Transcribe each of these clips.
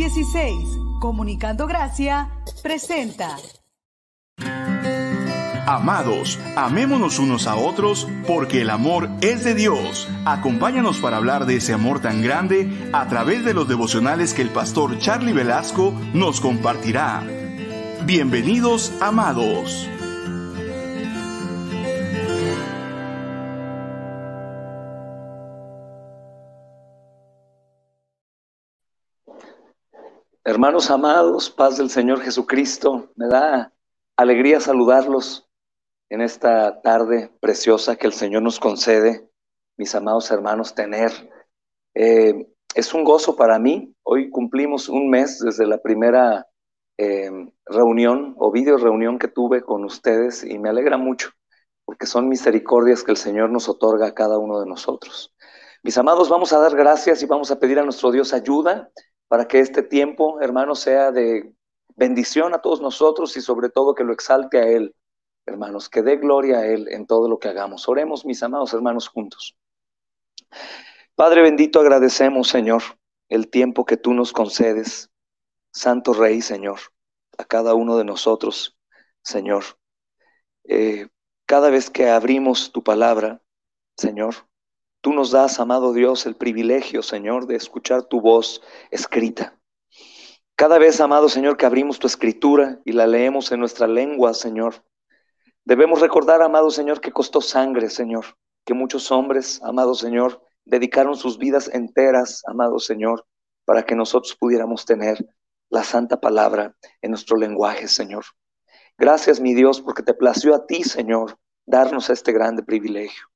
316, Comunicando Gracia, presenta. Amados, amémonos unos a otros porque el amor es de Dios. Acompáñanos para hablar de ese amor tan grande a través de los devocionales que el pastor Charlie Velasco nos compartirá. Bienvenidos, amados. Hermanos amados, paz del Señor Jesucristo, me da alegría saludarlos en esta tarde preciosa que el Señor nos concede, mis amados hermanos, tener. Eh, es un gozo para mí. Hoy cumplimos un mes desde la primera eh, reunión o video reunión que tuve con ustedes y me alegra mucho porque son misericordias que el Señor nos otorga a cada uno de nosotros. Mis amados, vamos a dar gracias y vamos a pedir a nuestro Dios ayuda para que este tiempo, hermanos, sea de bendición a todos nosotros y sobre todo que lo exalte a Él, hermanos, que dé gloria a Él en todo lo que hagamos. Oremos, mis amados hermanos, juntos. Padre bendito, agradecemos, Señor, el tiempo que tú nos concedes, Santo Rey, Señor, a cada uno de nosotros, Señor. Eh, cada vez que abrimos tu palabra, Señor, Tú nos das, amado Dios, el privilegio, Señor, de escuchar tu voz escrita. Cada vez, amado Señor, que abrimos tu escritura y la leemos en nuestra lengua, Señor, debemos recordar, amado Señor, que costó sangre, Señor, que muchos hombres, amado Señor, dedicaron sus vidas enteras, amado Señor, para que nosotros pudiéramos tener la santa palabra en nuestro lenguaje, Señor. Gracias, mi Dios, porque te plació a ti, Señor, darnos este grande privilegio.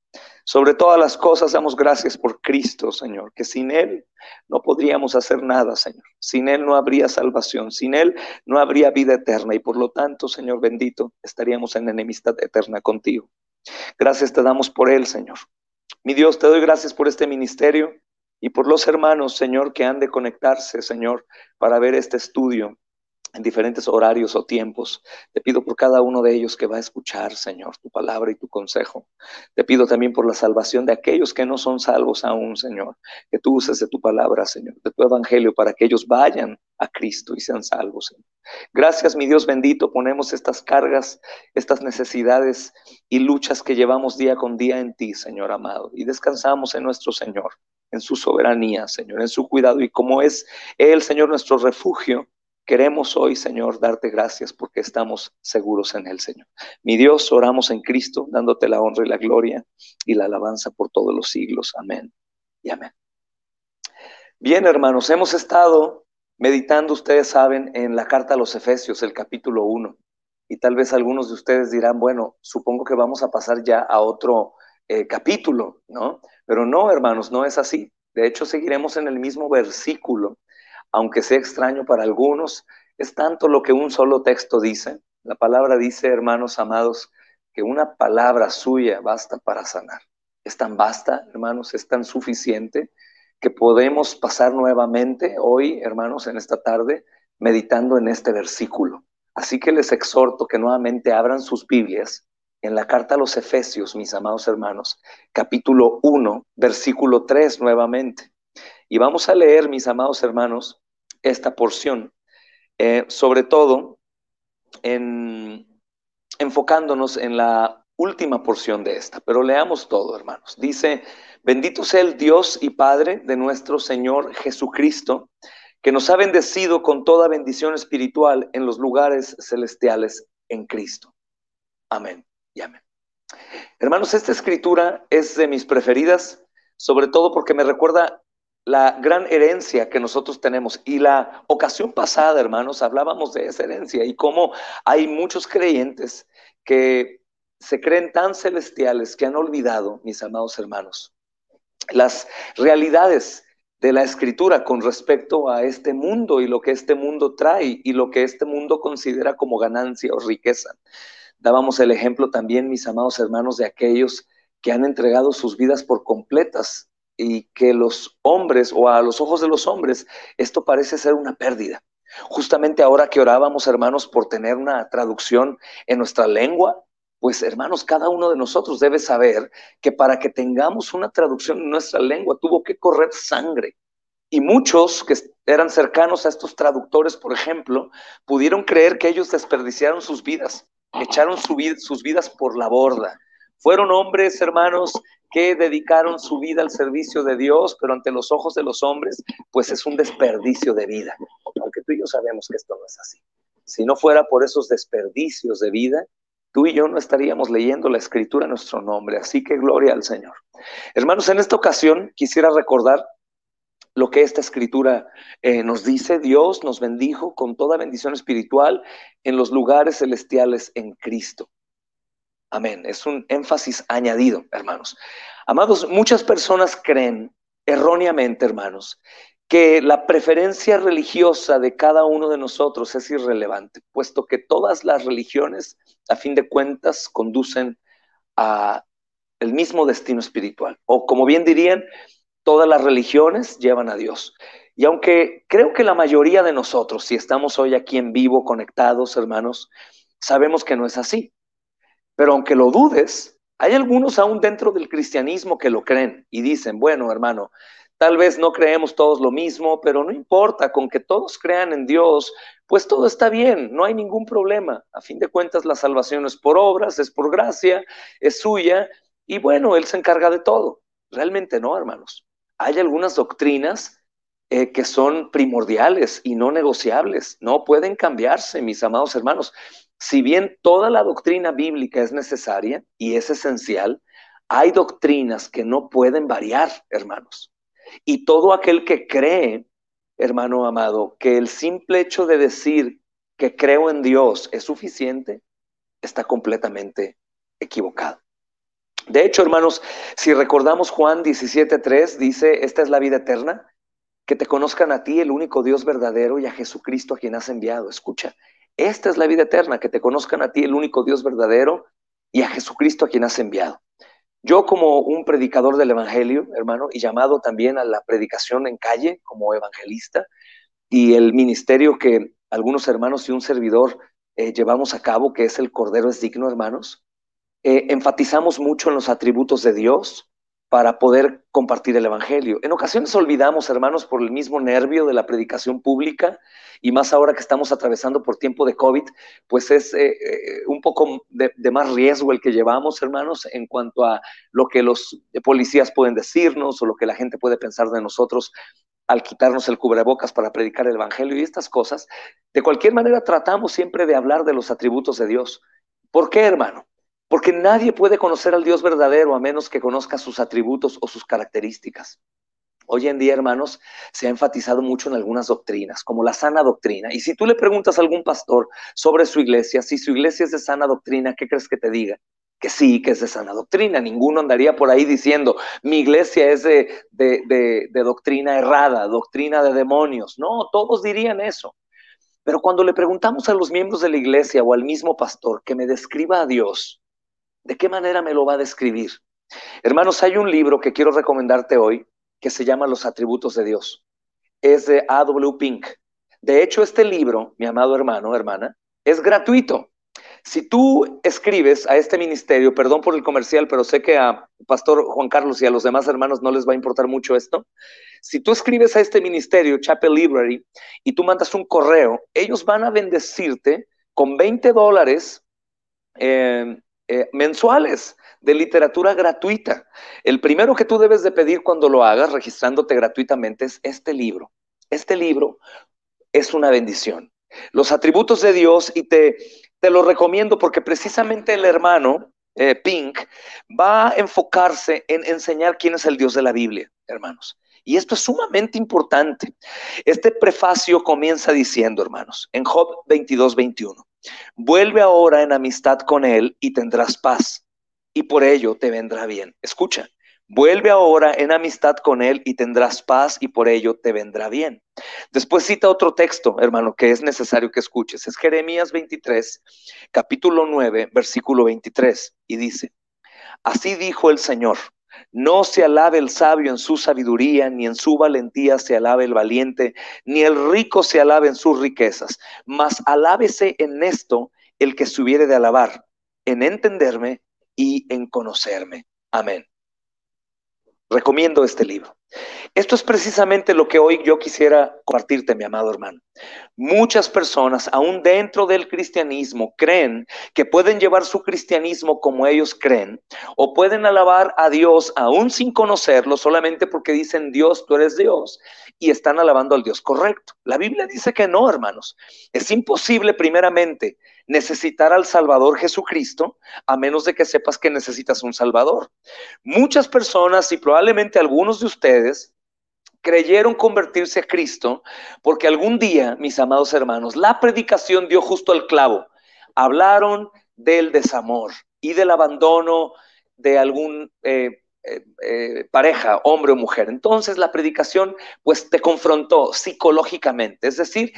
Sobre todas las cosas damos gracias por Cristo, Señor, que sin Él no podríamos hacer nada, Señor. Sin Él no habría salvación, sin Él no habría vida eterna y por lo tanto, Señor bendito, estaríamos en enemistad eterna contigo. Gracias te damos por Él, Señor. Mi Dios, te doy gracias por este ministerio y por los hermanos, Señor, que han de conectarse, Señor, para ver este estudio en diferentes horarios o tiempos. Te pido por cada uno de ellos que va a escuchar, Señor, tu palabra y tu consejo. Te pido también por la salvación de aquellos que no son salvos aún, Señor, que tú uses de tu palabra, Señor, de tu evangelio, para que ellos vayan a Cristo y sean salvos. Gracias, mi Dios bendito, ponemos estas cargas, estas necesidades y luchas que llevamos día con día en ti, Señor amado, y descansamos en nuestro Señor, en su soberanía, Señor, en su cuidado, y como es Él, Señor, nuestro refugio, Queremos hoy, Señor, darte gracias porque estamos seguros en el Señor. Mi Dios, oramos en Cristo, dándote la honra y la gloria y la alabanza por todos los siglos. Amén y amén. Bien, hermanos, hemos estado meditando, ustedes saben, en la carta a los Efesios, el capítulo 1. Y tal vez algunos de ustedes dirán, bueno, supongo que vamos a pasar ya a otro eh, capítulo, ¿no? Pero no, hermanos, no es así. De hecho, seguiremos en el mismo versículo aunque sea extraño para algunos, es tanto lo que un solo texto dice. La palabra dice, hermanos amados, que una palabra suya basta para sanar. Es tan basta, hermanos, es tan suficiente que podemos pasar nuevamente hoy, hermanos, en esta tarde, meditando en este versículo. Así que les exhorto que nuevamente abran sus Biblias en la carta a los Efesios, mis amados hermanos, capítulo 1, versículo 3 nuevamente. Y vamos a leer, mis amados hermanos, esta porción, eh, sobre todo en, enfocándonos en la última porción de esta, pero leamos todo, hermanos. Dice, bendito sea el Dios y Padre de nuestro Señor Jesucristo, que nos ha bendecido con toda bendición espiritual en los lugares celestiales en Cristo. Amén y amén. Hermanos, esta escritura es de mis preferidas, sobre todo porque me recuerda la gran herencia que nosotros tenemos. Y la ocasión pasada, hermanos, hablábamos de esa herencia y cómo hay muchos creyentes que se creen tan celestiales que han olvidado, mis amados hermanos, las realidades de la escritura con respecto a este mundo y lo que este mundo trae y lo que este mundo considera como ganancia o riqueza. Dábamos el ejemplo también, mis amados hermanos, de aquellos que han entregado sus vidas por completas y que los hombres o a los ojos de los hombres esto parece ser una pérdida. Justamente ahora que orábamos, hermanos, por tener una traducción en nuestra lengua, pues hermanos, cada uno de nosotros debe saber que para que tengamos una traducción en nuestra lengua tuvo que correr sangre. Y muchos que eran cercanos a estos traductores, por ejemplo, pudieron creer que ellos desperdiciaron sus vidas, echaron sus vidas por la borda. Fueron hombres, hermanos, que dedicaron su vida al servicio de Dios, pero ante los ojos de los hombres, pues es un desperdicio de vida. Aunque tú y yo sabemos que esto no es así. Si no fuera por esos desperdicios de vida, tú y yo no estaríamos leyendo la escritura en nuestro nombre. Así que gloria al Señor. Hermanos, en esta ocasión quisiera recordar lo que esta escritura eh, nos dice. Dios nos bendijo con toda bendición espiritual en los lugares celestiales en Cristo. Amén. Es un énfasis añadido, hermanos. Amados, muchas personas creen erróneamente, hermanos, que la preferencia religiosa de cada uno de nosotros es irrelevante, puesto que todas las religiones, a fin de cuentas, conducen a el mismo destino espiritual. O como bien dirían, todas las religiones llevan a Dios. Y aunque creo que la mayoría de nosotros, si estamos hoy aquí en vivo, conectados, hermanos, sabemos que no es así. Pero aunque lo dudes, hay algunos aún dentro del cristianismo que lo creen y dicen, bueno, hermano, Tal vez no creemos todos lo mismo, pero no importa, con que todos crean en Dios, pues todo está bien, no hay ningún problema. A fin de cuentas, la salvación es por obras, es por gracia, es suya, y bueno, Él se encarga de todo. Realmente no, hermanos. Hay algunas doctrinas eh, que son primordiales y no negociables, no pueden cambiarse, mis amados hermanos. Si bien toda la doctrina bíblica es necesaria y es esencial, hay doctrinas que no pueden variar, hermanos. Y todo aquel que cree, hermano amado, que el simple hecho de decir que creo en Dios es suficiente, está completamente equivocado. De hecho, hermanos, si recordamos Juan 17.3, dice, esta es la vida eterna, que te conozcan a ti, el único Dios verdadero, y a Jesucristo a quien has enviado. Escucha, esta es la vida eterna, que te conozcan a ti, el único Dios verdadero, y a Jesucristo a quien has enviado. Yo como un predicador del Evangelio, hermano, y llamado también a la predicación en calle como evangelista, y el ministerio que algunos hermanos y un servidor eh, llevamos a cabo, que es el Cordero es digno, hermanos, eh, enfatizamos mucho en los atributos de Dios para poder compartir el Evangelio. En ocasiones olvidamos, hermanos, por el mismo nervio de la predicación pública, y más ahora que estamos atravesando por tiempo de COVID, pues es eh, eh, un poco de, más riesgo el que llevamos, hermanos, en cuanto a lo que los policías pueden decirnos o lo que la gente puede pensar de nosotros al quitarnos el cubrebocas para predicar el Evangelio y estas cosas. De cualquier manera, tratamos siempre de hablar de los atributos de Dios. ¿Por qué, hermano? Porque nadie puede conocer al Dios verdadero a menos que conozca sus atributos o sus características. Hoy en día, hermanos, se ha enfatizado mucho en algunas doctrinas, como la sana doctrina. Y si tú le preguntas a algún pastor sobre su iglesia, si su iglesia es de sana doctrina, ¿qué crees que te diga? Que sí, que es de sana doctrina. Ninguno andaría por ahí diciendo, mi iglesia es de, de doctrina errada, doctrina de demonios. No, todos dirían eso. Pero cuando le preguntamos a los miembros de la iglesia o al mismo pastor que me describa a Dios, ¿De qué manera me lo va a describir? Hermanos, hay un libro que quiero recomendarte hoy que se llama Los atributos de Dios. Es de A.W. Pink. De hecho, este libro, mi amado hermano, hermana, es gratuito. Si tú escribes a este ministerio, perdón por el comercial, pero sé que a Pastor Juan Carlos y a los demás hermanos no les va a importar mucho esto. Si tú escribes a este ministerio, Chapel Library, y tú mandas un correo, ellos van a bendecirte con 20 dólares eh, eh, mensuales de literatura gratuita. El primero que tú debes de pedir cuando lo hagas, registrándote gratuitamente, es este libro. Este libro es una bendición. Los atributos de Dios y te, te lo recomiendo porque precisamente el hermano eh, Pink va a enfocarse en enseñar quién es el Dios de la Biblia, hermanos. Y esto es sumamente importante. Este prefacio comienza diciendo, hermanos, en Job 22, 21. Vuelve ahora en amistad con Él y tendrás paz, y por ello te vendrá bien. Escucha, vuelve ahora en amistad con Él y tendrás paz, y por ello te vendrá bien. Después cita otro texto, hermano, que es necesario que escuches. Es Jeremías 23, capítulo 9, versículo 23, y dice, Así dijo el Señor no se alabe el sabio en su sabiduría, ni en su valentía se alabe el valiente, ni el rico se alabe en sus riquezas, mas alábese en esto el que se hubiere de alabar, en entenderme y en conocerme. Amén. Recomiendo este libro. Esto es precisamente lo que hoy yo quisiera compartirte, mi amado hermano. Muchas personas, aún dentro del cristianismo, creen que pueden llevar su cristianismo como ellos creen, o pueden alabar a Dios aún sin conocerlo, solamente porque dicen Dios, tú eres Dios, y están alabando al Dios correcto. La Biblia dice que no, hermanos. Es imposible, primeramente, necesitar al Salvador Jesucristo, a menos de que sepas que necesitas un Salvador. Muchas personas, y probablemente algunos de ustedes, creyeron convertirse a Cristo porque algún día, mis amados hermanos, la predicación dio justo al clavo. Hablaron del desamor y del abandono de algún eh, eh, eh, pareja, hombre o mujer. Entonces la predicación pues te confrontó psicológicamente, es decir,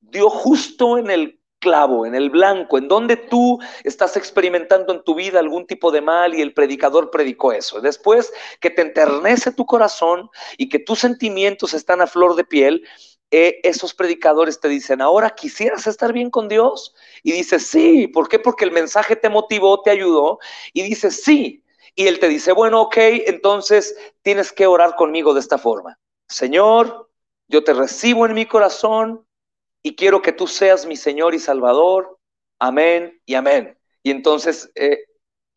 dio justo en el clavo, en el blanco, en donde tú estás experimentando en tu vida algún tipo de mal y el predicador predicó eso. Después que te enternece tu corazón y que tus sentimientos están a flor de piel, eh, esos predicadores te dicen, ahora quisieras estar bien con Dios. Y dices, sí, ¿por qué? Porque el mensaje te motivó, te ayudó. Y dices, sí. Y él te dice, bueno, ok, entonces tienes que orar conmigo de esta forma. Señor, yo te recibo en mi corazón, y quiero que tú seas mi Señor y Salvador. Amén y amén. Y entonces eh,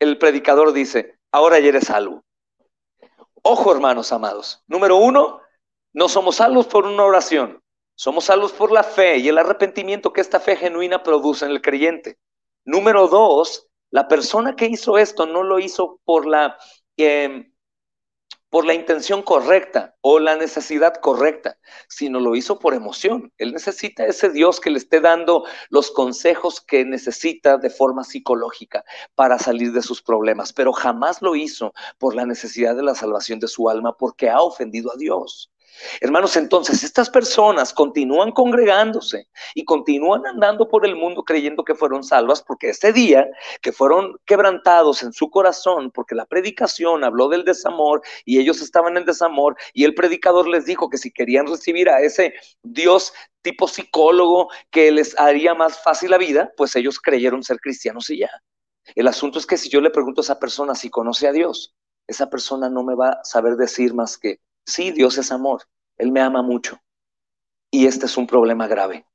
el predicador dice, ahora ya eres salvo. Ojo, hermanos amados. Número uno, no somos salvos por una oración. Somos salvos por la fe y el arrepentimiento que esta fe genuina produce en el creyente. Número dos, la persona que hizo esto no lo hizo por la eh, por la intención correcta o la necesidad correcta, sino lo hizo por emoción. Él necesita ese Dios que le esté dando los consejos que necesita de forma psicológica para salir de sus problemas, pero jamás lo hizo por la necesidad de la salvación de su alma porque ha ofendido a Dios. Hermanos, entonces estas personas continúan congregándose y continúan andando por el mundo creyendo que fueron salvas porque ese día que fueron quebrantados en su corazón porque la predicación habló del desamor y ellos estaban en desamor y el predicador les dijo que si querían recibir a ese Dios tipo psicólogo que les haría más fácil la vida, pues ellos creyeron ser cristianos y ya. El asunto es que si yo le pregunto a esa persona si conoce a Dios, esa persona no me va a saber decir más que Sí, Dios es amor. Él me ama mucho. Y este es un problema grave.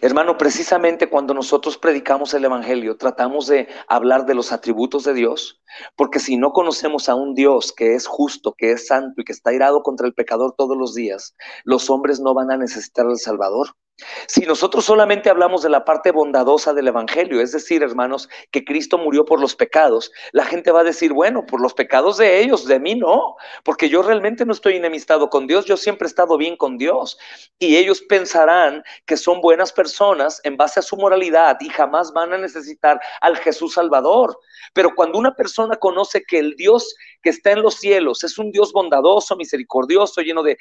Hermano, precisamente cuando nosotros predicamos el Evangelio, tratamos de hablar de los atributos de Dios, porque si no conocemos a un Dios que es justo, que es santo y que está irado contra el pecador todos los días, los hombres no van a necesitar al Salvador. Si nosotros solamente hablamos de la parte bondadosa del Evangelio, es decir, hermanos, que Cristo murió por los pecados, la gente va a decir, bueno, por los pecados de ellos, de mí no, porque yo realmente no estoy enemistado con Dios, yo siempre he estado bien con Dios. Y ellos pensarán que son buenas personas en base a su moralidad y jamás van a necesitar al Jesús Salvador. Pero cuando una persona conoce que el Dios que está en los cielos es un Dios bondadoso, misericordioso, lleno de,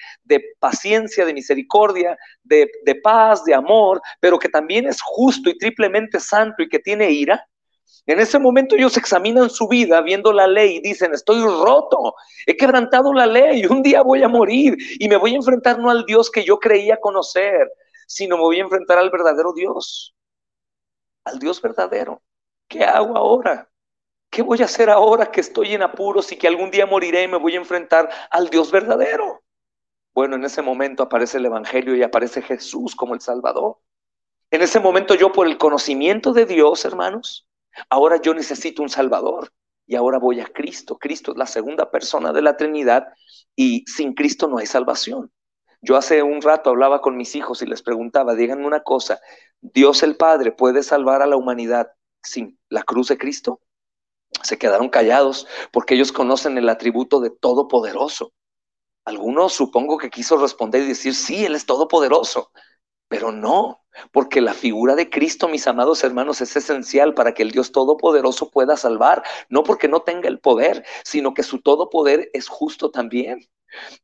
paciencia, de misericordia, de, de paz, de amor, pero que también es justo y triplemente santo y que tiene ira, en ese momento ellos examinan su vida viendo la ley y dicen, estoy roto, he quebrantado la ley, un día voy a morir y me voy a enfrentar no al Dios que yo creía conocer, sino me voy a enfrentar al verdadero Dios, al Dios verdadero. ¿Qué hago ahora? ¿Qué voy a hacer ahora que estoy en apuros y que algún día moriré y me voy a enfrentar al Dios verdadero? Bueno, en ese momento aparece el Evangelio y aparece Jesús como el Salvador. En ese momento yo por el conocimiento de Dios, hermanos, ahora yo necesito un Salvador y ahora voy a Cristo. Cristo es la segunda persona de la Trinidad y sin Cristo no hay salvación. Yo hace un rato hablaba con mis hijos y les preguntaba, díganme una cosa, ¿Dios el Padre puede salvar a la humanidad sin la cruz de Cristo? Se quedaron callados porque ellos conocen el atributo de todopoderoso. Algunos supongo que quiso responder y decir, sí, Él es todopoderoso, pero no, porque la figura de Cristo, mis amados hermanos, es esencial para que el Dios todopoderoso pueda salvar, no porque no tenga el poder, sino que su todopoder es justo también.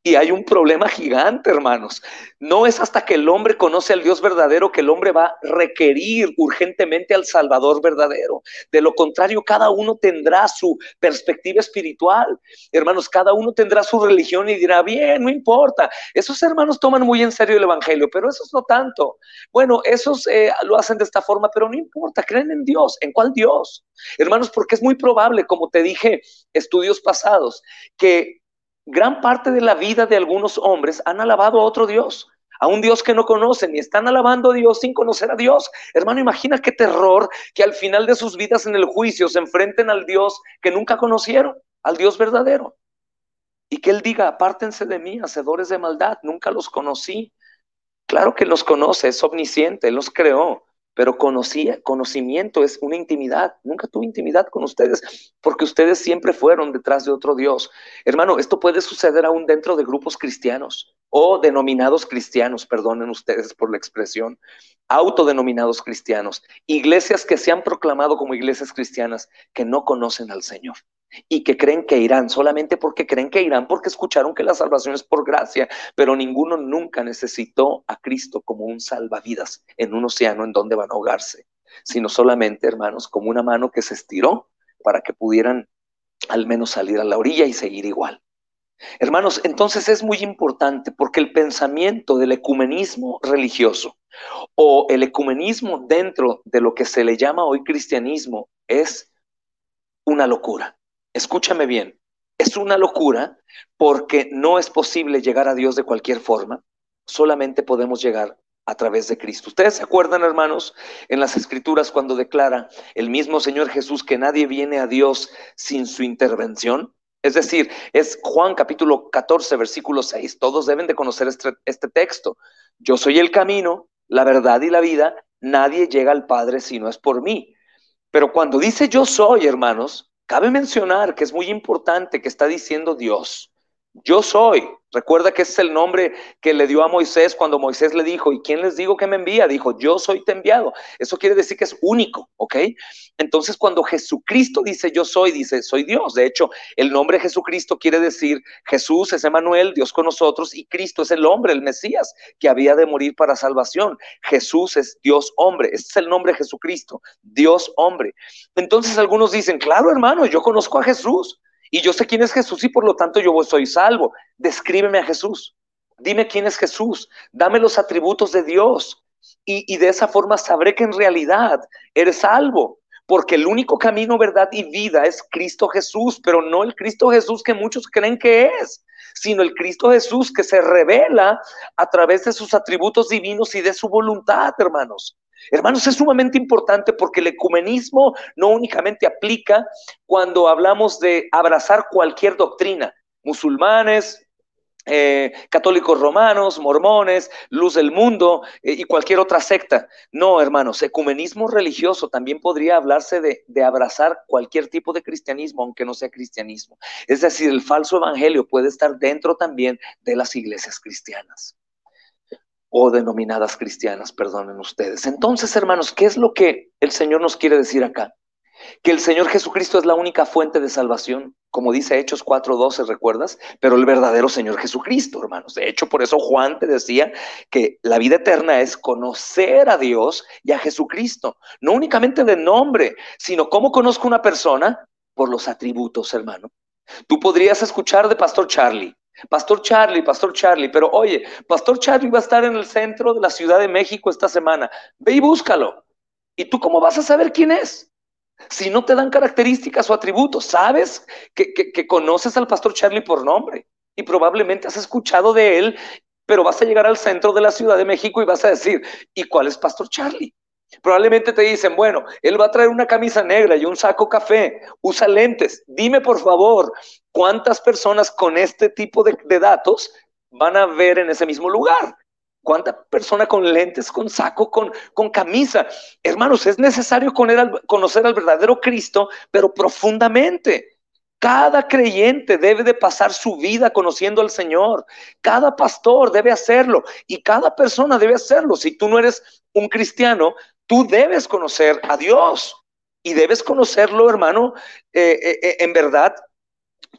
Y hay un problema gigante, hermanos. No es hasta que el hombre conoce al Dios verdadero que el hombre va a requerir urgentemente al Salvador verdadero. De lo contrario, cada uno tendrá su perspectiva espiritual. Hermanos, cada uno tendrá su religión y dirá, bien, no importa. Esos hermanos toman muy en serio el Evangelio, pero esos no tanto. Bueno, esos eh, lo hacen de esta forma, pero no importa, creen en Dios. ¿En cuál Dios? Hermanos, porque es muy probable, como te dije, estudios pasados, que gran parte de la vida de algunos hombres han alabado a otro Dios, a un Dios que no conocen y están alabando a Dios sin conocer a Dios. Hermano, imagina qué terror que al final de sus vidas en el juicio se enfrenten al Dios que nunca conocieron, al Dios verdadero. Y que Él diga, apártense de mí, hacedores de maldad, nunca los conocí. Claro que los conoce, es omnisciente, los creó, pero conocía, conocimiento es una intimidad. Nunca tuve intimidad con ustedes porque ustedes siempre fueron detrás de otro Dios. Hermano, esto puede suceder aún dentro de grupos cristianos o denominados cristianos, perdonen ustedes por la expresión, autodenominados cristianos, iglesias que se han proclamado como iglesias cristianas que no conocen al Señor y que creen que irán solamente porque creen que irán porque escucharon que la salvación es por gracia, pero ninguno nunca necesitó a Cristo como un salvavidas en un océano en donde van a ahogarse, sino solamente, hermanos, como una mano que se estiró para que pudieran al menos salir a la orilla y seguir igual. Hermanos, entonces es muy importante porque el pensamiento del ecumenismo religioso o el ecumenismo dentro de lo que se le llama hoy cristianismo es una locura. Escúchame bien, es una locura porque no es posible llegar a Dios de cualquier forma, solamente podemos llegar a través de Cristo. ¿Ustedes se acuerdan, hermanos, en las escrituras cuando declara el mismo Señor Jesús que nadie viene a Dios sin su intervención? Es decir, es Juan capítulo 14, versículo 6. Todos deben de conocer este, este, texto. Yo soy el camino, la verdad y la vida. Nadie llega al Padre si no es por mí. Pero cuando dice yo soy, hermanos, cabe mencionar que es muy importante que está diciendo Dios. Yo soy. Recuerda que es el nombre que le dio a Moisés cuando Moisés le dijo, ¿y quién les digo que me envía? Dijo, yo soy te enviado. Eso quiere decir que es único, ¿ok? Entonces cuando Jesucristo dice yo soy, dice soy Dios. De hecho, el nombre Jesucristo quiere decir Jesús es Emanuel, Dios con nosotros, y Cristo es el hombre, el Mesías, que había de morir para salvación. Jesús es Dios hombre. Este es el nombre Jesucristo, Dios hombre. Entonces algunos dicen, claro hermano, yo conozco a Jesús. Y yo sé quién es Jesús y por lo tanto yo soy salvo. Descríbeme a Jesús. Dime quién es Jesús. Dame los atributos de Dios. Y, de esa forma sabré que en realidad eres salvo. Porque el único camino, verdad y vida es Cristo Jesús, pero no el Cristo Jesús que muchos creen que es, sino el Cristo Jesús que se revela a través de sus atributos divinos y de su voluntad, hermanos. Hermanos, es sumamente importante porque el ecumenismo no únicamente aplica cuando hablamos de abrazar cualquier doctrina, musulmanes, eh, católicos romanos, mormones, luz del mundo eh, y cualquier otra secta. No, hermanos, ecumenismo religioso también podría hablarse de, de, abrazar cualquier tipo de cristianismo, aunque no sea cristianismo. Es decir, el falso evangelio puede estar dentro también de las iglesias cristianas o denominadas cristianas, perdonen ustedes. Entonces, hermanos, ¿qué es lo que el Señor nos quiere decir acá? Que el Señor Jesucristo es la única fuente de salvación, como dice Hechos 4:12, ¿recuerdas? Pero el verdadero Señor Jesucristo, hermanos. De hecho, por eso Juan te decía que la vida eterna es conocer a Dios y a Jesucristo, no únicamente de nombre, sino cómo conozco una persona por los atributos, hermano. Tú podrías escuchar de Pastor Charlie, Pastor Charlie, Pastor Charlie, pero oye, Pastor Charlie va a estar en el centro de la Ciudad de México esta semana. Ve y búscalo. ¿Y tú cómo vas a saber quién es? Si no te dan características o atributos, sabes que, que, conoces al Pastor Charlie por nombre y probablemente has escuchado de él, pero vas a llegar al centro de la Ciudad de México y vas a decir, ¿y cuál es Pastor Charlie? Probablemente te dicen, bueno, él va a traer una camisa negra y un saco café, usa lentes. Dime por favor, ¿cuántas personas con este tipo de, datos van a ver en ese mismo lugar? ¿Cuánta persona con lentes, con saco, con, con camisa? Hermanos, es necesario conocer al verdadero Cristo, pero profundamente. Cada creyente debe de pasar su vida conociendo al Señor. Cada pastor debe hacerlo y cada persona debe hacerlo. Si tú no eres un cristiano, Tú debes conocer a Dios y debes conocerlo, hermano, eh, eh, eh, en verdad,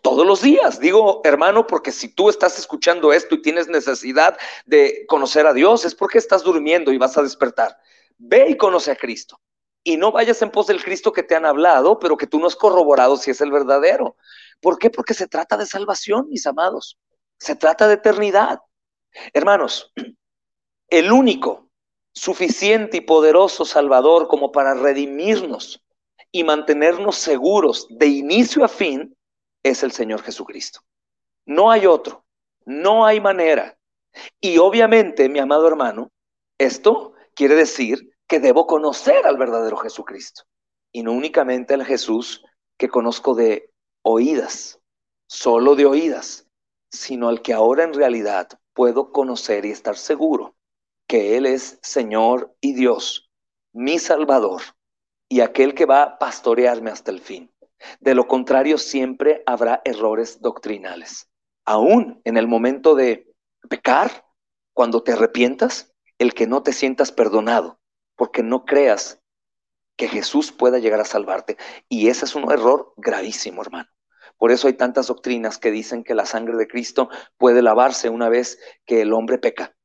todos los días. Digo, hermano, porque si tú estás escuchando esto y tienes necesidad de conocer a Dios, es porque estás durmiendo y vas a despertar. Ve y conoce a Cristo. Y no vayas en pos del Cristo que te han hablado, pero que tú no has corroborado si es el verdadero. ¿Por qué? Porque se trata de salvación, mis amados. Se trata de eternidad. Hermanos, el único suficiente y poderoso Salvador como para redimirnos y mantenernos seguros de inicio a fin es el Señor Jesucristo. No hay otro. No hay manera. Y obviamente, mi amado hermano, esto quiere decir que debo conocer al verdadero Jesucristo. Y no únicamente al Jesús que conozco de oídas, solo de oídas, sino al que ahora en realidad puedo conocer y estar seguro que Él es Señor y Dios, mi Salvador, y aquel que va a pastorearme hasta el fin. De lo contrario, siempre habrá errores doctrinales. Aún en el momento de pecar, cuando te arrepientas, el que no te sientas perdonado, porque no creas que Jesús pueda llegar a salvarte. Y ese es un error gravísimo, hermano. Por eso hay tantas doctrinas que dicen que la sangre de Cristo puede lavarse una vez que el hombre peca.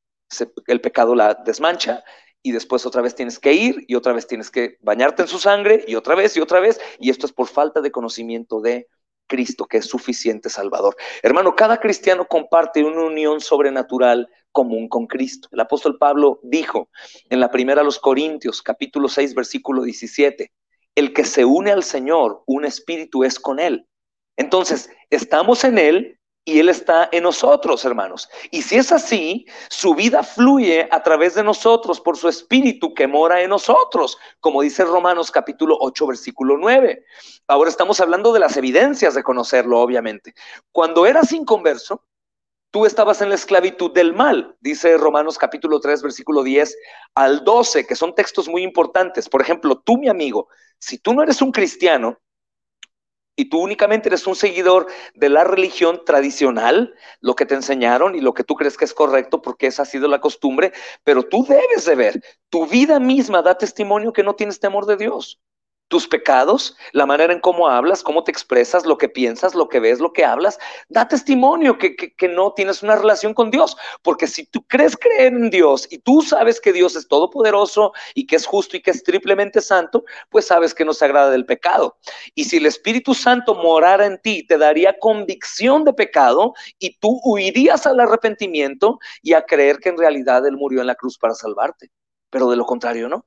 El pecado la desmancha y después otra vez tienes que ir y otra vez tienes que bañarte en su sangre y otra vez y otra vez. Y esto es por falta de conocimiento de Cristo, que es suficiente Salvador. Hermano, cada cristiano comparte una unión sobrenatural común con Cristo. El apóstol Pablo dijo en la primera a los Corintios, capítulo 6, versículo 17, el que se une al Señor, un espíritu es con él. Entonces, estamos en Él y Él está en nosotros, hermanos. Y si es así, su vida fluye a través de nosotros por su espíritu que mora en nosotros, como dice Romanos capítulo 8, versículo 9. Ahora estamos hablando de las evidencias de conocerlo, obviamente. Cuando eras inconverso, tú estabas en la esclavitud del mal, dice Romanos capítulo 3, versículo 10 al 12, que son textos muy importantes. Por ejemplo, tú, mi amigo, si tú no eres un cristiano, y tú únicamente eres un seguidor de la religión tradicional, lo que te enseñaron y lo que tú crees que es correcto porque esa ha sido la costumbre, pero tú debes de ver, tu vida misma da testimonio que no tienes temor de Dios tus pecados, la manera en cómo hablas, cómo te expresas, lo que piensas, lo que ves, lo que hablas, da testimonio que, no tienes una relación con Dios. Porque si tú crees creer en Dios y tú sabes que Dios es todopoderoso y que es justo y que es triplemente santo, pues sabes que no se agrada del pecado. Y si el Espíritu Santo morara en ti, te daría convicción de pecado y tú huirías al arrepentimiento y a creer que en realidad Él murió en la cruz para salvarte. Pero de lo contrario, no.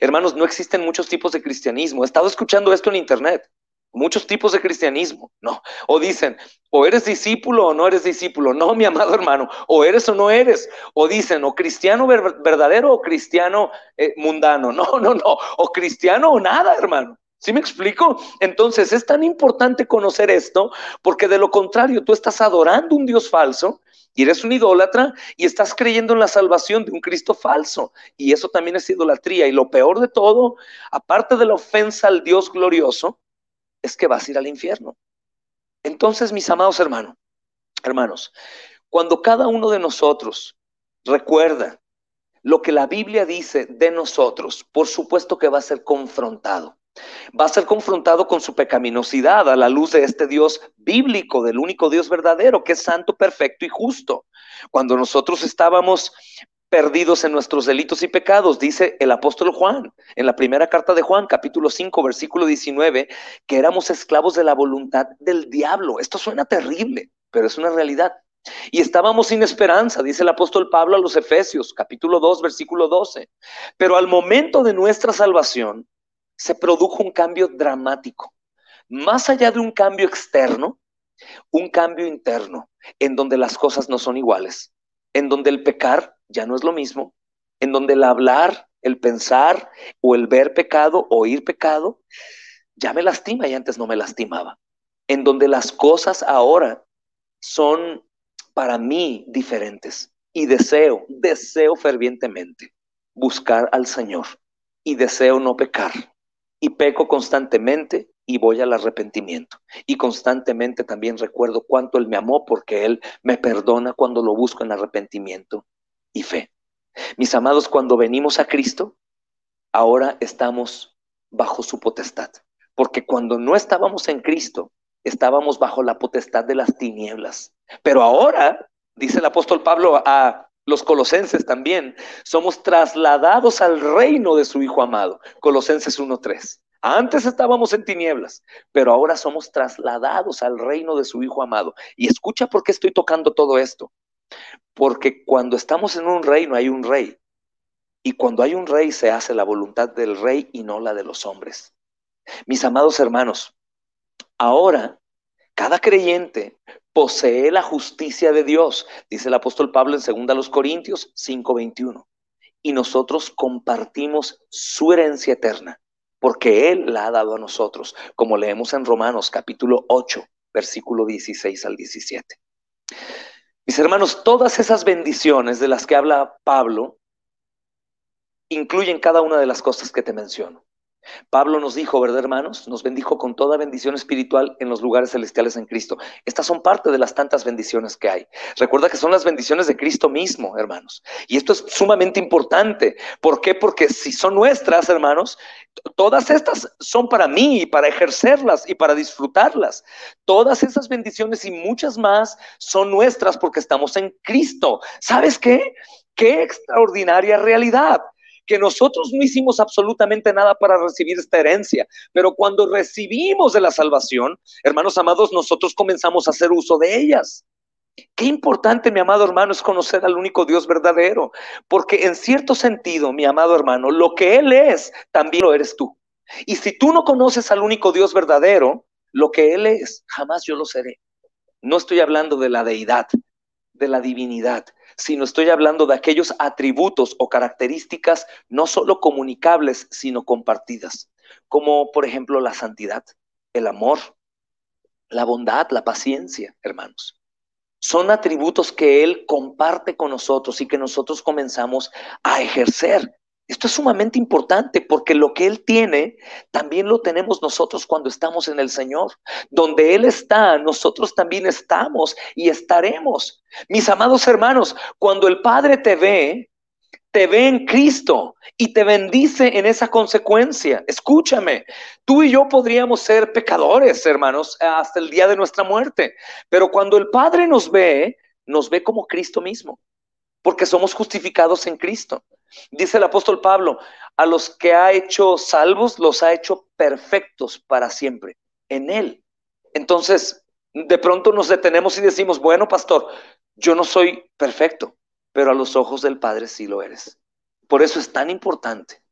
Hermanos, no existen muchos tipos de cristianismo. He estado escuchando esto en internet. Muchos tipos de cristianismo, ¿no? O dicen, o eres discípulo o no eres discípulo. No, mi amado hermano, o eres o no eres. O dicen, o cristiano verdadero o cristiano eh, mundano. No, no, no. O cristiano o nada, hermano. ¿Sí me explico? Entonces es tan importante conocer esto porque de lo contrario tú estás adorando un Dios falso y eres un idólatra y estás creyendo en la salvación de un Cristo falso. Y eso también es idolatría. Y lo peor de todo, aparte de la ofensa al Dios glorioso, es que vas a ir al infierno. Entonces, mis amados hermanos, hermanos, cuando cada uno de nosotros recuerda lo que la Biblia dice de nosotros, por supuesto que va a ser confrontado va a ser confrontado con su pecaminosidad a la luz de este Dios bíblico, del único Dios verdadero, que es santo, perfecto y justo. Cuando nosotros estábamos perdidos en nuestros delitos y pecados, dice el apóstol Juan, en la primera carta de Juan, capítulo 5, versículo 19, que éramos esclavos de la voluntad del diablo. Esto suena terrible, pero es una realidad. Y estábamos sin esperanza, dice el apóstol Pablo a los Efesios, capítulo 2, versículo 12. Pero al momento de nuestra salvación, se produjo un cambio dramático. Más allá de un cambio externo, un cambio interno, en donde las cosas no son iguales, en donde el pecar ya no es lo mismo, en donde el hablar, el pensar o el ver pecado, oír pecado, ya me lastima y antes no me lastimaba. En donde las cosas ahora son para mí diferentes y deseo, deseo fervientemente buscar al Señor y deseo no pecar y peco constantemente y voy al arrepentimiento. Y constantemente también recuerdo cuánto Él me amó porque Él me perdona cuando lo busco en arrepentimiento y fe. Mis amados, cuando venimos a Cristo, ahora estamos bajo su potestad. Porque cuando no estábamos en Cristo, estábamos bajo la potestad de las tinieblas. Pero ahora, dice el apóstol Pablo a los colosenses también, somos trasladados al reino de su Hijo amado. Colosenses 1.3. Antes estábamos en tinieblas, pero ahora somos trasladados al reino de su Hijo amado. Y escucha por qué estoy tocando todo esto. Porque cuando estamos en un reino hay un rey. Y cuando hay un rey se hace la voluntad del rey y no la de los hombres. Mis amados hermanos, ahora cada creyente posee la justicia de Dios, dice el apóstol Pablo en 2 Corintios 5:21. Y nosotros compartimos su herencia eterna, porque Él la ha dado a nosotros, como leemos en Romanos capítulo 8, versículo 16 al 17. Mis hermanos, todas esas bendiciones de las que habla Pablo incluyen cada una de las cosas que te menciono. Pablo nos dijo, ¿verdad, hermanos? Nos bendijo con toda bendición espiritual en los lugares celestiales en Cristo. Estas son parte de las tantas bendiciones que hay. Recuerda que son las bendiciones de Cristo mismo, hermanos. Y esto es sumamente importante. ¿Por qué? Porque si son nuestras, hermanos, todas estas son para mí y para ejercerlas y para disfrutarlas. Todas esas bendiciones y muchas más son nuestras porque estamos en Cristo. ¿Sabes qué? Qué extraordinaria realidad que nosotros no hicimos absolutamente nada para recibir esta herencia, pero cuando recibimos de la salvación, hermanos amados, nosotros comenzamos a hacer uso de ellas. Qué importante, mi amado hermano, es conocer al único Dios verdadero, porque en cierto sentido, mi amado hermano, lo que Él es, también lo eres tú. Y si tú no conoces al único Dios verdadero, lo que Él es, jamás yo lo seré. No estoy hablando de la deidad, de la divinidad sino estoy hablando de aquellos atributos o características no solo comunicables, sino compartidas, como por ejemplo la santidad, el amor, la bondad, la paciencia, hermanos. Son atributos que Él comparte con nosotros y que nosotros comenzamos a ejercer esto es sumamente importante porque lo que Él tiene, también lo tenemos nosotros cuando estamos en el Señor. Donde Él está, nosotros también estamos y estaremos. Mis amados hermanos, cuando el Padre te ve, te ve en Cristo y te bendice en esa consecuencia. Escúchame, tú y yo podríamos ser pecadores, hermanos, hasta el día de nuestra muerte. Pero cuando el Padre nos ve, nos ve como Cristo mismo, porque somos justificados en Cristo. Dice el apóstol Pablo, a los que ha hecho salvos, los ha hecho perfectos para siempre, en Él. Entonces, de pronto nos detenemos y decimos, bueno, pastor, yo no soy perfecto, pero a los ojos del Padre sí lo eres. Por eso es tan importante.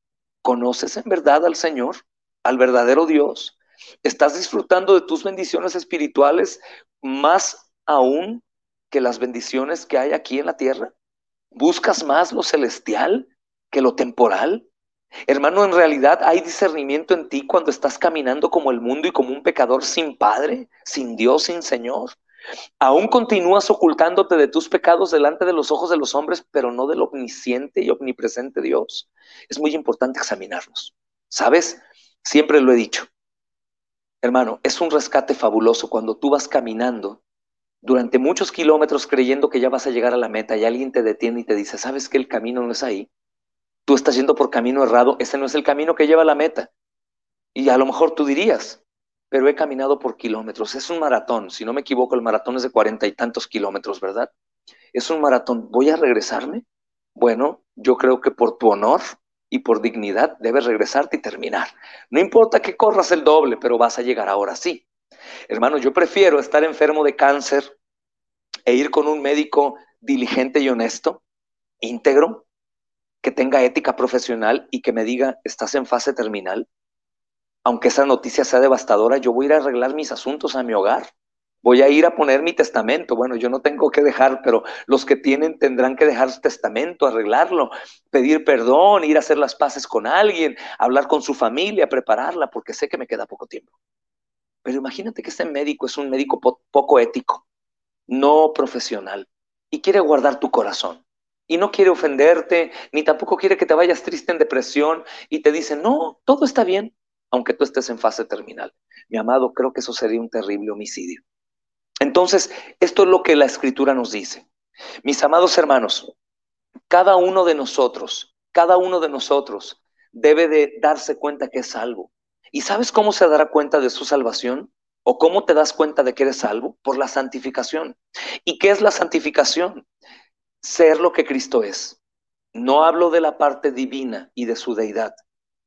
¿Conoces en verdad al Señor, al verdadero Dios? ¿Estás disfrutando de tus bendiciones espirituales más aún que las bendiciones que hay aquí en la tierra? ¿Buscas más lo celestial que lo temporal? Hermano, en realidad hay discernimiento en ti cuando estás caminando como el mundo y como un pecador sin Padre, sin Dios, sin Señor. Aún continúas ocultándote de tus pecados delante de los ojos de los hombres, pero no del omnisciente y omnipresente Dios. Es muy importante examinarnos. ¿Sabes? Siempre lo he dicho. Hermano, es un rescate fabuloso cuando tú vas caminando durante muchos kilómetros creyendo que ya vas a llegar a la meta y alguien te detiene y te dice, ¿sabes que el camino no es ahí? Tú estás yendo por camino errado, ese no es el camino que lleva a la meta. Y a lo mejor tú dirías, pero he caminado por kilómetros, es un maratón, si no me equivoco, el maratón es de cuarenta y tantos kilómetros, ¿verdad? Es un maratón, ¿voy a regresarme? Bueno, yo creo que por tu honor y por dignidad debes regresarte y terminar. No importa que corras el doble, pero vas a llegar ahora sí. Hermano, yo prefiero estar enfermo de cáncer e ir con un médico diligente y honesto, íntegro, que tenga ética profesional y que me diga, estás en fase terminal. Aunque esa noticia sea devastadora, yo voy a ir a arreglar mis asuntos a mi hogar. Voy a ir a poner mi testamento. Bueno, yo no tengo que dejar, pero los que tienen tendrán que dejar su testamento, arreglarlo, pedir perdón, ir a hacer las paces con alguien, hablar con su familia, prepararla, porque sé que me queda poco tiempo. Pero imagínate que este médico es un médico poco ético, no profesional, y quiere guardar tu corazón. Y no quiere ofenderte, ni tampoco quiere que te vayas triste en depresión y te dice, no, todo está bien, aunque tú estés en fase terminal. Mi amado, creo que eso sería un terrible homicidio. Entonces, esto es lo que la escritura nos dice. Mis amados hermanos, cada uno de nosotros, cada uno de nosotros debe de darse cuenta que es salvo. ¿Y sabes cómo se dará cuenta de su salvación? ¿O cómo te das cuenta de que eres salvo? Por la santificación. ¿Y qué es la santificación? Ser lo que Cristo es. No hablo de la parte divina y de su deidad.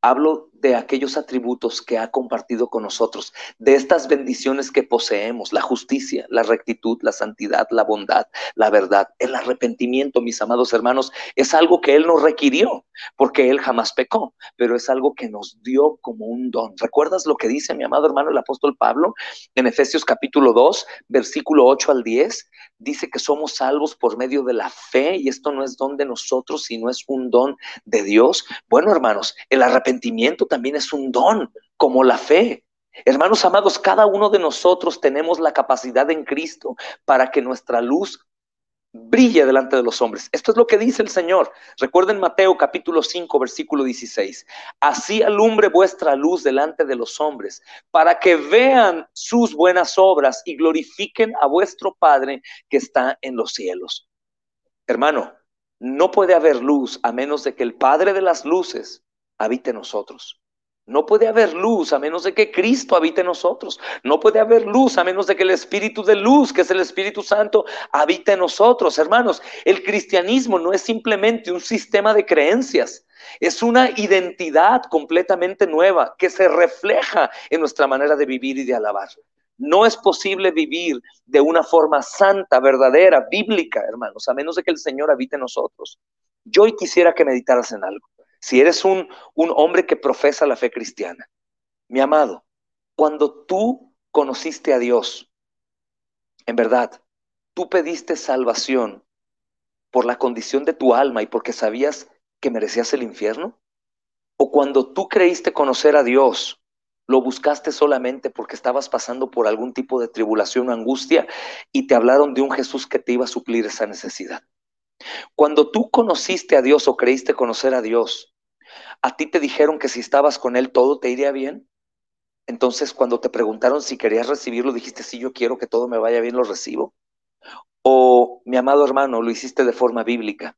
Hablo de aquellos atributos que ha compartido con nosotros, de estas bendiciones que poseemos, la justicia, la rectitud, la santidad, la bondad, la verdad. El arrepentimiento, mis amados hermanos, es algo que Él nos requirió, porque Él jamás pecó, pero es algo que nos dio como un don. ¿Recuerdas lo que dice mi amado hermano el apóstol Pablo en Efesios capítulo 2, versículo 8 al 10? Dice que somos salvos por medio de la fe y esto no es don de nosotros, sino es un don de Dios. Bueno, hermanos, el arrepentimiento también es un don, como la fe. Hermanos amados, cada uno de nosotros tenemos la capacidad en Cristo para que nuestra luz brille delante de los hombres. Esto es lo que dice el Señor. Recuerden Mateo capítulo 5, versículo 16. Así alumbre vuestra luz delante de los hombres, para que vean sus buenas obras y glorifiquen a vuestro Padre que está en los cielos. Hermano, no puede haber luz a menos de que el Padre de las luces habite en nosotros. No puede haber luz a menos de que Cristo habite en nosotros. No puede haber luz a menos de que el Espíritu de luz, que es el Espíritu Santo, habite en nosotros. Hermanos, el cristianismo no es simplemente un sistema de creencias. Es una identidad completamente nueva que se refleja en nuestra manera de vivir y de alabar. No es posible vivir de una forma santa, verdadera, bíblica, hermanos, a menos de que el Señor habite en nosotros. Yo hoy quisiera que meditaras en algo. Si eres un, un hombre que profesa la fe cristiana, mi amado, cuando tú conociste a Dios, en verdad, tú pediste salvación por la condición de tu alma y porque sabías que merecías el infierno? ¿O cuando tú creíste conocer a Dios, lo buscaste solamente porque estabas pasando por algún tipo de tribulación o angustia y te hablaron de un Jesús que te iba a suplir esa necesidad? Cuando tú conociste a Dios o creíste conocer a Dios, a ti te dijeron que si estabas con Él todo te iría bien. Entonces, cuando te preguntaron si querías recibirlo, dijiste, sí, yo quiero que todo me vaya bien, lo recibo. O, mi amado hermano, lo hiciste de forma bíblica.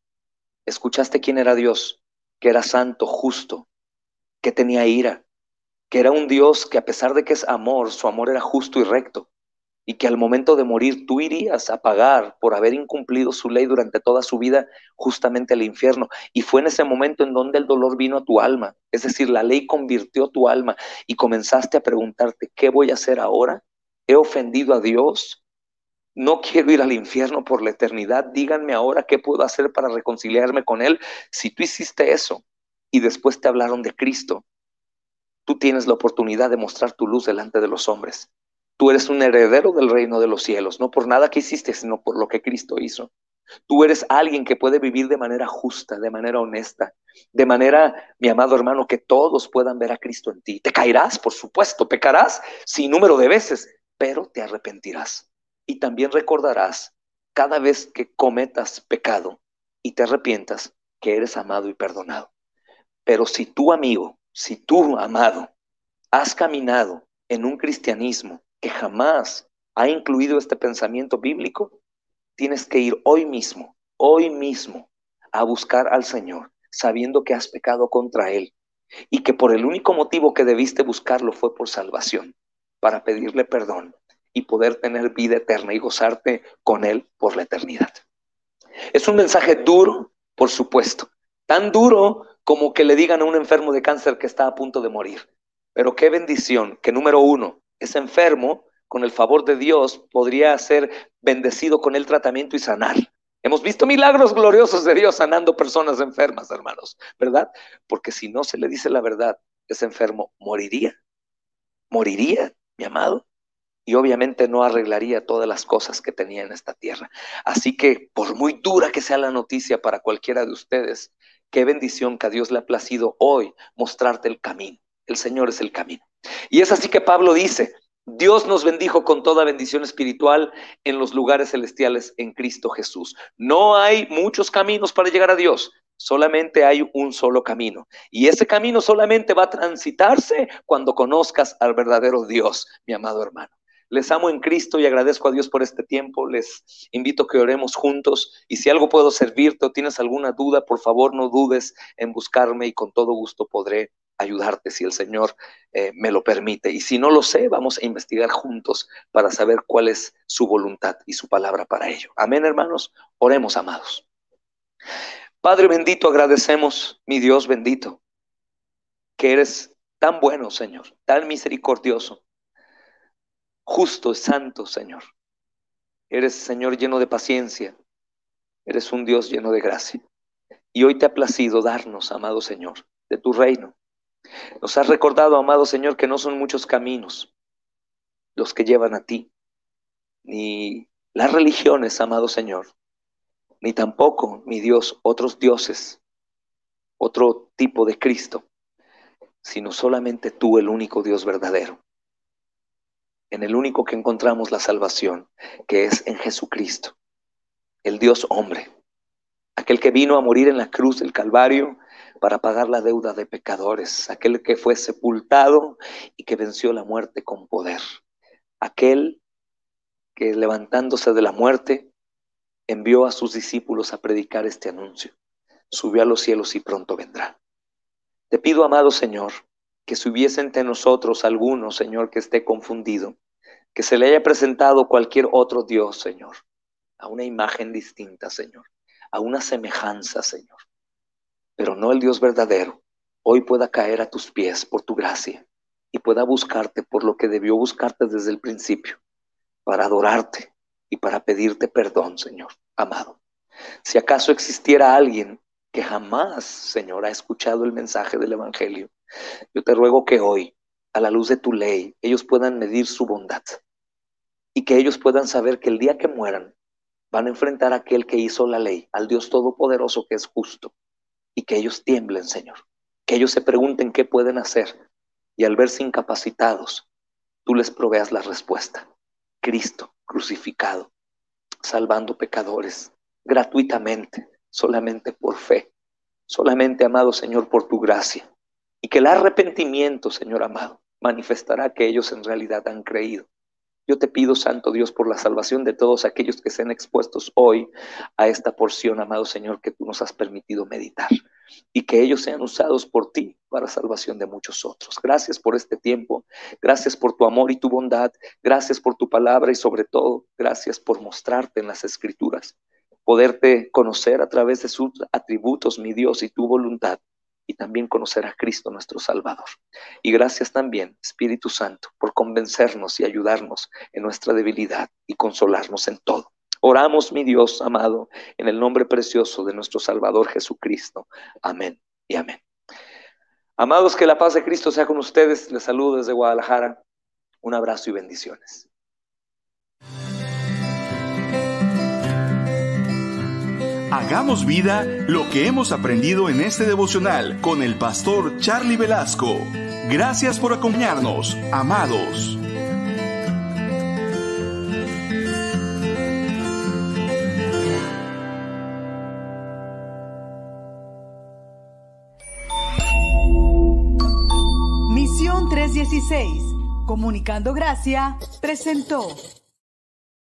Escuchaste quién era Dios, que era santo, justo, que tenía ira, que era un Dios que a pesar de que es amor, su amor era justo y recto y que al momento de morir tú irías a pagar por haber incumplido su ley durante toda su vida justamente al infierno. Y fue en ese momento en donde el dolor vino a tu alma. Es decir, la ley convirtió tu alma y comenzaste a preguntarte, ¿qué voy a hacer ahora? ¿He ofendido a Dios? No quiero ir al infierno por la eternidad. Díganme ahora qué puedo hacer para reconciliarme con Él. Si tú hiciste eso y después te hablaron de Cristo, tú tienes la oportunidad de mostrar tu luz delante de los hombres. Tú eres un heredero del reino de los cielos, no por nada que hiciste, sino por lo que Cristo hizo. Tú eres alguien que puede vivir de manera justa, de manera honesta, de manera, mi amado hermano, que todos puedan ver a Cristo en ti. Te caerás, por supuesto, pecarás sin número de veces, pero te arrepentirás. Y también recordarás cada vez que cometas pecado y te arrepientas que eres amado y perdonado. Pero si tú, amigo, si tú, amado, has caminado en un cristianismo que jamás ha incluido este pensamiento bíblico, tienes que ir hoy mismo, hoy mismo, a buscar al Señor, sabiendo que has pecado contra Él y que por el único motivo que debiste buscarlo fue por salvación, para pedirle perdón y poder tener vida eterna y gozarte con Él por la eternidad. Es un mensaje duro, por supuesto, tan duro como que le digan a un enfermo de cáncer que está a punto de morir. Pero qué bendición que número uno, ese enfermo, con el favor de Dios, podría ser bendecido con el tratamiento y sanar. Hemos visto milagros gloriosos de Dios sanando personas enfermas, hermanos, ¿verdad? Porque si no se le dice la verdad, ese enfermo moriría. Moriría, mi amado. Y obviamente no arreglaría todas las cosas que tenía en esta tierra. Así que, por muy dura que sea la noticia para cualquiera de ustedes, qué bendición que a Dios le ha placido hoy mostrarte el camino. El Señor es el camino. Y es así que Pablo dice, Dios nos bendijo con toda bendición espiritual en los lugares celestiales en Cristo Jesús. No hay muchos caminos para llegar a Dios, solamente hay un solo camino. Y ese camino solamente va a transitarse cuando conozcas al verdadero Dios, mi amado hermano. Les amo en Cristo y agradezco a Dios por este tiempo. Les invito a que oremos juntos y si algo puedo servirte o tienes alguna duda, por favor no dudes en buscarme y con todo gusto podré ayudarte si el Señor eh, me lo permite. Y si no lo sé, vamos a investigar juntos para saber cuál es su voluntad y su palabra para ello. Amén, hermanos. Oremos, amados. Padre bendito, agradecemos, mi Dios bendito, que eres tan bueno, Señor, tan misericordioso, justo, santo, Señor. Eres, Señor, lleno de paciencia. Eres un Dios lleno de gracia. Y hoy te ha placido darnos, amado Señor, de tu reino. Nos has recordado, amado Señor, que no son muchos caminos los que llevan a ti, ni las religiones, amado Señor, ni tampoco, mi Dios, otros dioses, otro tipo de Cristo, sino solamente tú, el único Dios verdadero, en el único que encontramos la salvación, que es en Jesucristo, el Dios hombre, aquel que vino a morir en la cruz del Calvario para pagar la deuda de pecadores, aquel que fue sepultado y que venció la muerte con poder, aquel que levantándose de la muerte envió a sus discípulos a predicar este anuncio. Subió a los cielos y pronto vendrá. Te pido, amado Señor, que si hubiese entre nosotros alguno, Señor, que esté confundido, que se le haya presentado cualquier otro Dios, Señor, a una imagen distinta, Señor, a una semejanza, Señor, pero no el Dios verdadero, hoy pueda caer a tus pies por tu gracia y pueda buscarte por lo que debió buscarte desde el principio, para adorarte y para pedirte perdón, Señor, amado. Si acaso existiera alguien que jamás, Señor, ha escuchado el mensaje del Evangelio, yo te ruego que hoy, a la luz de tu ley, ellos puedan medir su bondad y que ellos puedan saber que el día que mueran van a enfrentar a aquel que hizo la ley, al Dios Todopoderoso que es justo, y que ellos tiemblen, Señor, que ellos se pregunten qué pueden hacer y al verse incapacitados, tú les proveas la respuesta. Cristo crucificado, salvando pecadores gratuitamente, solamente por fe, solamente, amado Señor, por tu gracia. Y que el arrepentimiento, Señor amado, manifestará que ellos en realidad han creído. Yo te pido, Santo Dios, por la salvación de todos aquellos que sean expuestos hoy a esta porción, amado Señor, que tú nos has permitido meditar y que ellos sean usados por ti para salvación de muchos otros. Gracias por este tiempo, gracias por tu amor y tu bondad, gracias por tu palabra y sobre todo, gracias por mostrarte en las escrituras, poderte conocer a través de sus atributos, mi Dios, y tu voluntad, y también conocer a Cristo nuestro Salvador. Y gracias también, Espíritu Santo, por convencernos y ayudarnos en nuestra debilidad y consolarnos en todo. Oramos, mi Dios amado, en el nombre precioso de nuestro Salvador Jesucristo. Amén y amén. Amados, que la paz de Cristo sea con ustedes. Les saludo desde Guadalajara. Un abrazo y bendiciones. Hagamos vida lo que hemos aprendido en este devocional con el pastor Charlie Velasco. Gracias por acompañarnos, amados. Misión 316, Comunicando Gracia, presentó.